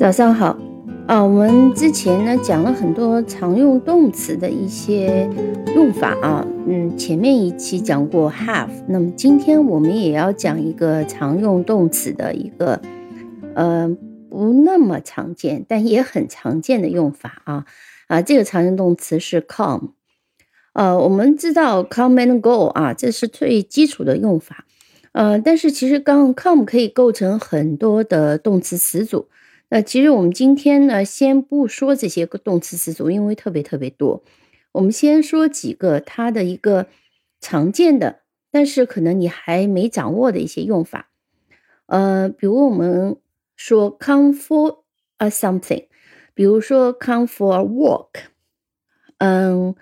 早上好，啊，我们之前呢讲了很多常用动词的一些用法啊，嗯，前面一期讲过 have，那么今天我们也要讲一个常用动词的一个，呃，不那么常见但也很常见的用法啊，啊，这个常用动词是 come，呃，我们知道 come and go 啊，这是最基础的用法，呃，但是其实刚 come 可以构成很多的动词词组。那其实我们今天呢，先不说这些个动词词组，因为特别特别多。我们先说几个它的一个常见的，但是可能你还没掌握的一些用法。呃，比如我们说 come for a something，比如说 come for a walk，嗯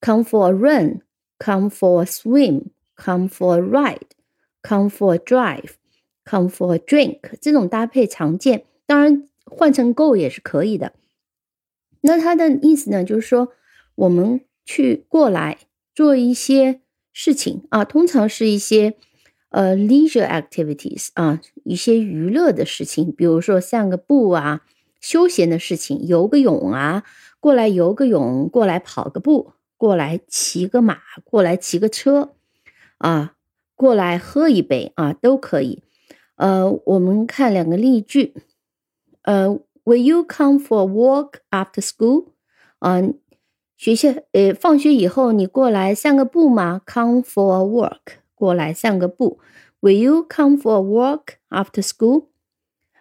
，come for a run，come for a swim，come for a ride，come for a drive，come for a drink，这种搭配常见。当然，换成 go 也是可以的。那它的意思呢，就是说我们去过来做一些事情啊，通常是一些呃 leisure activities 啊，一些娱乐的事情，比如说散个步啊，休闲的事情，游个泳啊，过来游个泳，过来跑个步，过来骑个马，过来骑个车啊，过来喝一杯啊，都可以。呃，我们看两个例句。呃，Will you come for a walk after school？嗯，学校呃，放学以后你过来散个步吗？Come for a walk，过来散个步。Will you come for a walk after school？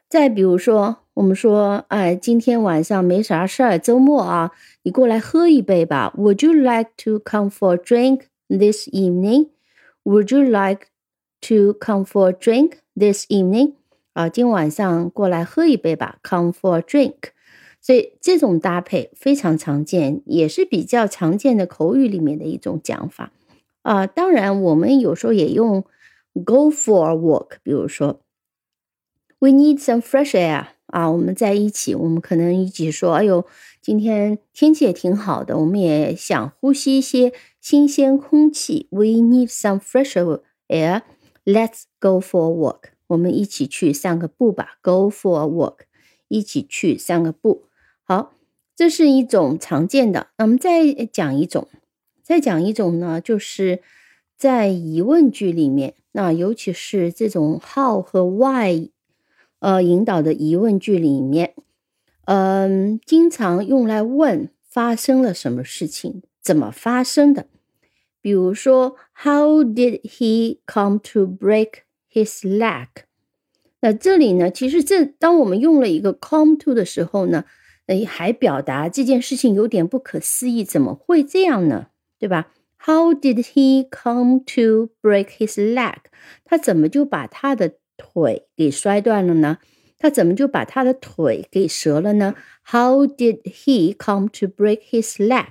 再比如说，我们说，哎，今天晚上没啥事儿，周末啊，你过来喝一杯吧。Would you like to come for a drink this evening？Would you like to come for a drink this evening？ 啊，今晚上过来喝一杯吧，Come for a drink。所以这种搭配非常常见，也是比较常见的口语里面的一种讲法。啊，当然我们有时候也用 Go for a walk。比如说，We need some fresh air。啊，我们在一起，我们可能一起说，哎呦，今天天气也挺好的，我们也想呼吸一些新鲜空气。We need some fresh air。Let's go for a walk。我们一起去散个步吧，Go for a walk，一起去散个步。好，这是一种常见的。那我们再讲一种，再讲一种呢，就是在疑问句里面，那尤其是这种 how 和 why，呃，引导的疑问句里面，嗯，经常用来问发生了什么事情，怎么发生的。比如说，How did he come to break？break？His leg，那这里呢？其实这当我们用了一个 come to 的时候呢，诶，还表达这件事情有点不可思议，怎么会这样呢？对吧？How did he come to break his leg？他怎么就把他的腿给摔断了呢？他怎么就把他的腿给折了呢？How did he come to break his leg？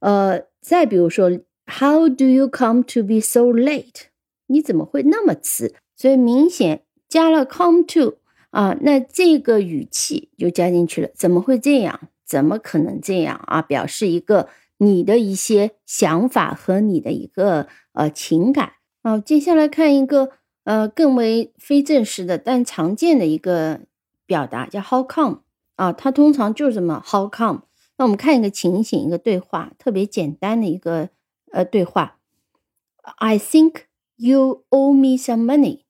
呃，再比如说，How do you come to be so late？ 你怎么会那么迟？所以明显加了 come to 啊，那这个语气就加进去了。怎么会这样？怎么可能这样啊？表示一个你的一些想法和你的一个呃情感。好，接下来看一个呃更为非正式的但常见的一个表达，叫 how come 啊，它通常就是这么 how come。那我们看一个情形，一个对话，特别简单的一个呃对话。I think。You owe me some money。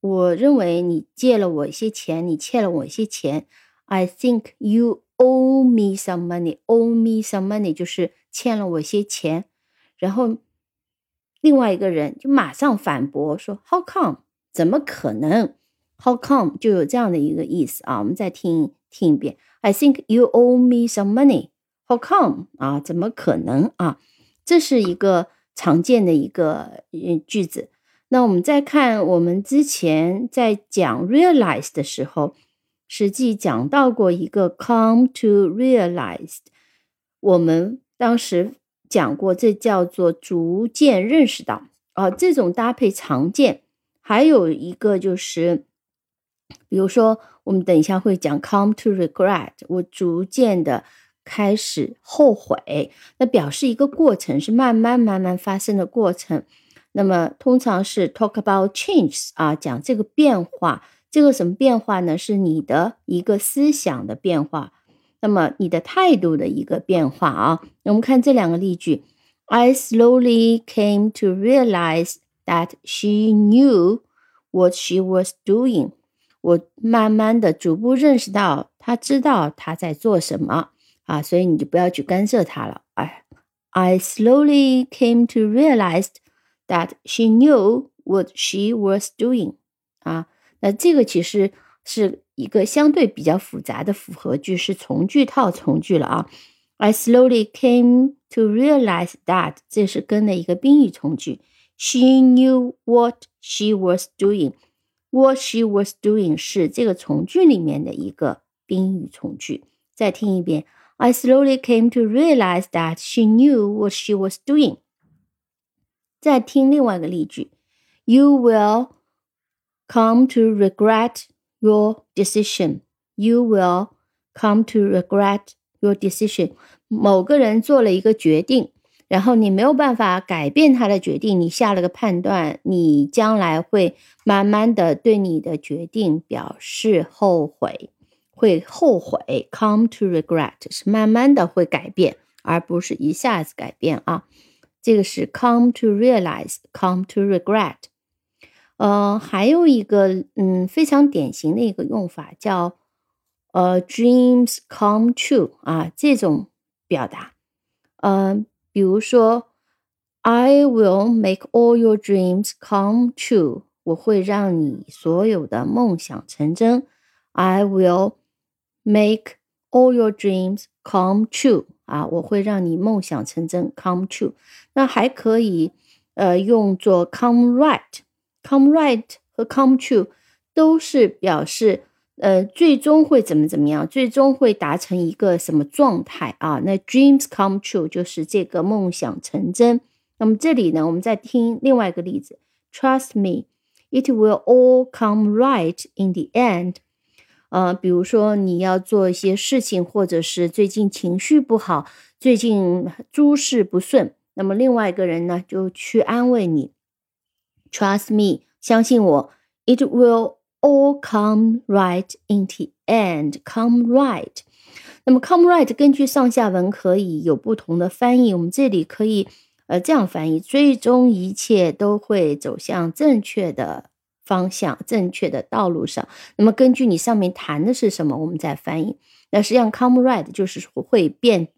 我认为你借了我一些钱，你欠了我一些钱。I think you owe me some money. Owe me some money 就是欠了我一些钱。然后另外一个人就马上反驳说：“How come？怎么可能？How come？就有这样的一个意思啊。我们再听听一遍。I think you owe me some money. How come？啊，怎么可能啊？这是一个。常见的一个句子。那我们再看，我们之前在讲 realize 的时候，实际讲到过一个 come to realize。我们当时讲过，这叫做逐渐认识到。哦，这种搭配常见。还有一个就是，比如说，我们等一下会讲 come to regret。我逐渐的。开始后悔，那表示一个过程是慢慢慢慢发生的过程。那么通常是 talk about change 啊，讲这个变化这个什么变化呢？是你的一个思想的变化，那么你的态度的一个变化啊。那我们看这两个例句：I slowly came to realize that she knew what she was doing。我慢慢的、逐步认识到，她知道她在做什么 啊，所以你就不要去干涉她了。哎，I slowly came to realize that she knew what she was doing。啊，那这个其实是一个相对比较复杂的复合句，是从句套从句了啊。I slowly came to realize that 这是跟的一个宾语从句。She knew what she was doing。What she was doing 是这个从句里面的一个宾语从句。再听一遍。 I slowly came to realize that she knew what she was doing。再听另外一个例句。You will come to regret your decision. You will come to regret your decision. 某个人做了一个决定，然后你没有办法改变他的决定，你下了个判断，你将来会慢慢的对你的决定表示后悔， 会后悔。Come to regret 是慢慢的会改变，而不是一下子改变啊。这个是 come to realize，come to regret。呃，还有一个嗯非常典型的一个用法叫呃 dreams come true 啊这种表达，呃，比如说 I will make all your dreams come true，我会让你所有的梦想成真。I will make all your dreams come true 啊，我会让你梦想成真 come true。那还可以呃用作 come right。Come right 和 come true 都是表示，呃，最终会怎么怎么样，最终会达成一个什么状态啊？那 dreams come true 就是这个梦想成真。那么这里呢，我们再听另外一个例子：Trust me, it will all come right in the end。 呃，比如说你要做一些事情，或者是最近情绪不好，最近诸事不顺，那么另外一个人呢，就去安慰你。Trust me，相信我，It will all come right in the end. Come right。那么 come right 根据上下文可以有不同的翻译。我们这里可以呃这样翻译：最终一切都会走向正确的方向、正确的道路上。那么根据你上面谈的是什么，我们再翻译。那实际上 come right 就是会变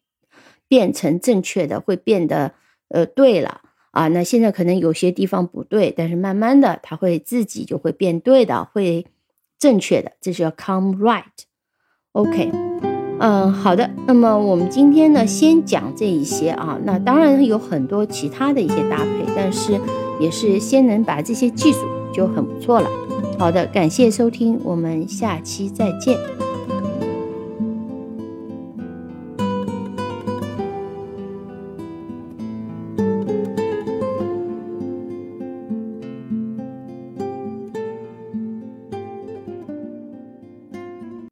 变成正确的，会变得呃对了。啊，那现在可能有些地方不对，但是慢慢的，它会自己就会变对的，会正确的，这叫 come right。OK，嗯，好的。那么我们今天呢，先讲这一些啊。那当然有很多其他的一些搭配，但是也是先能把这些记住就很不错了。好的，感谢收听，我们下期再见。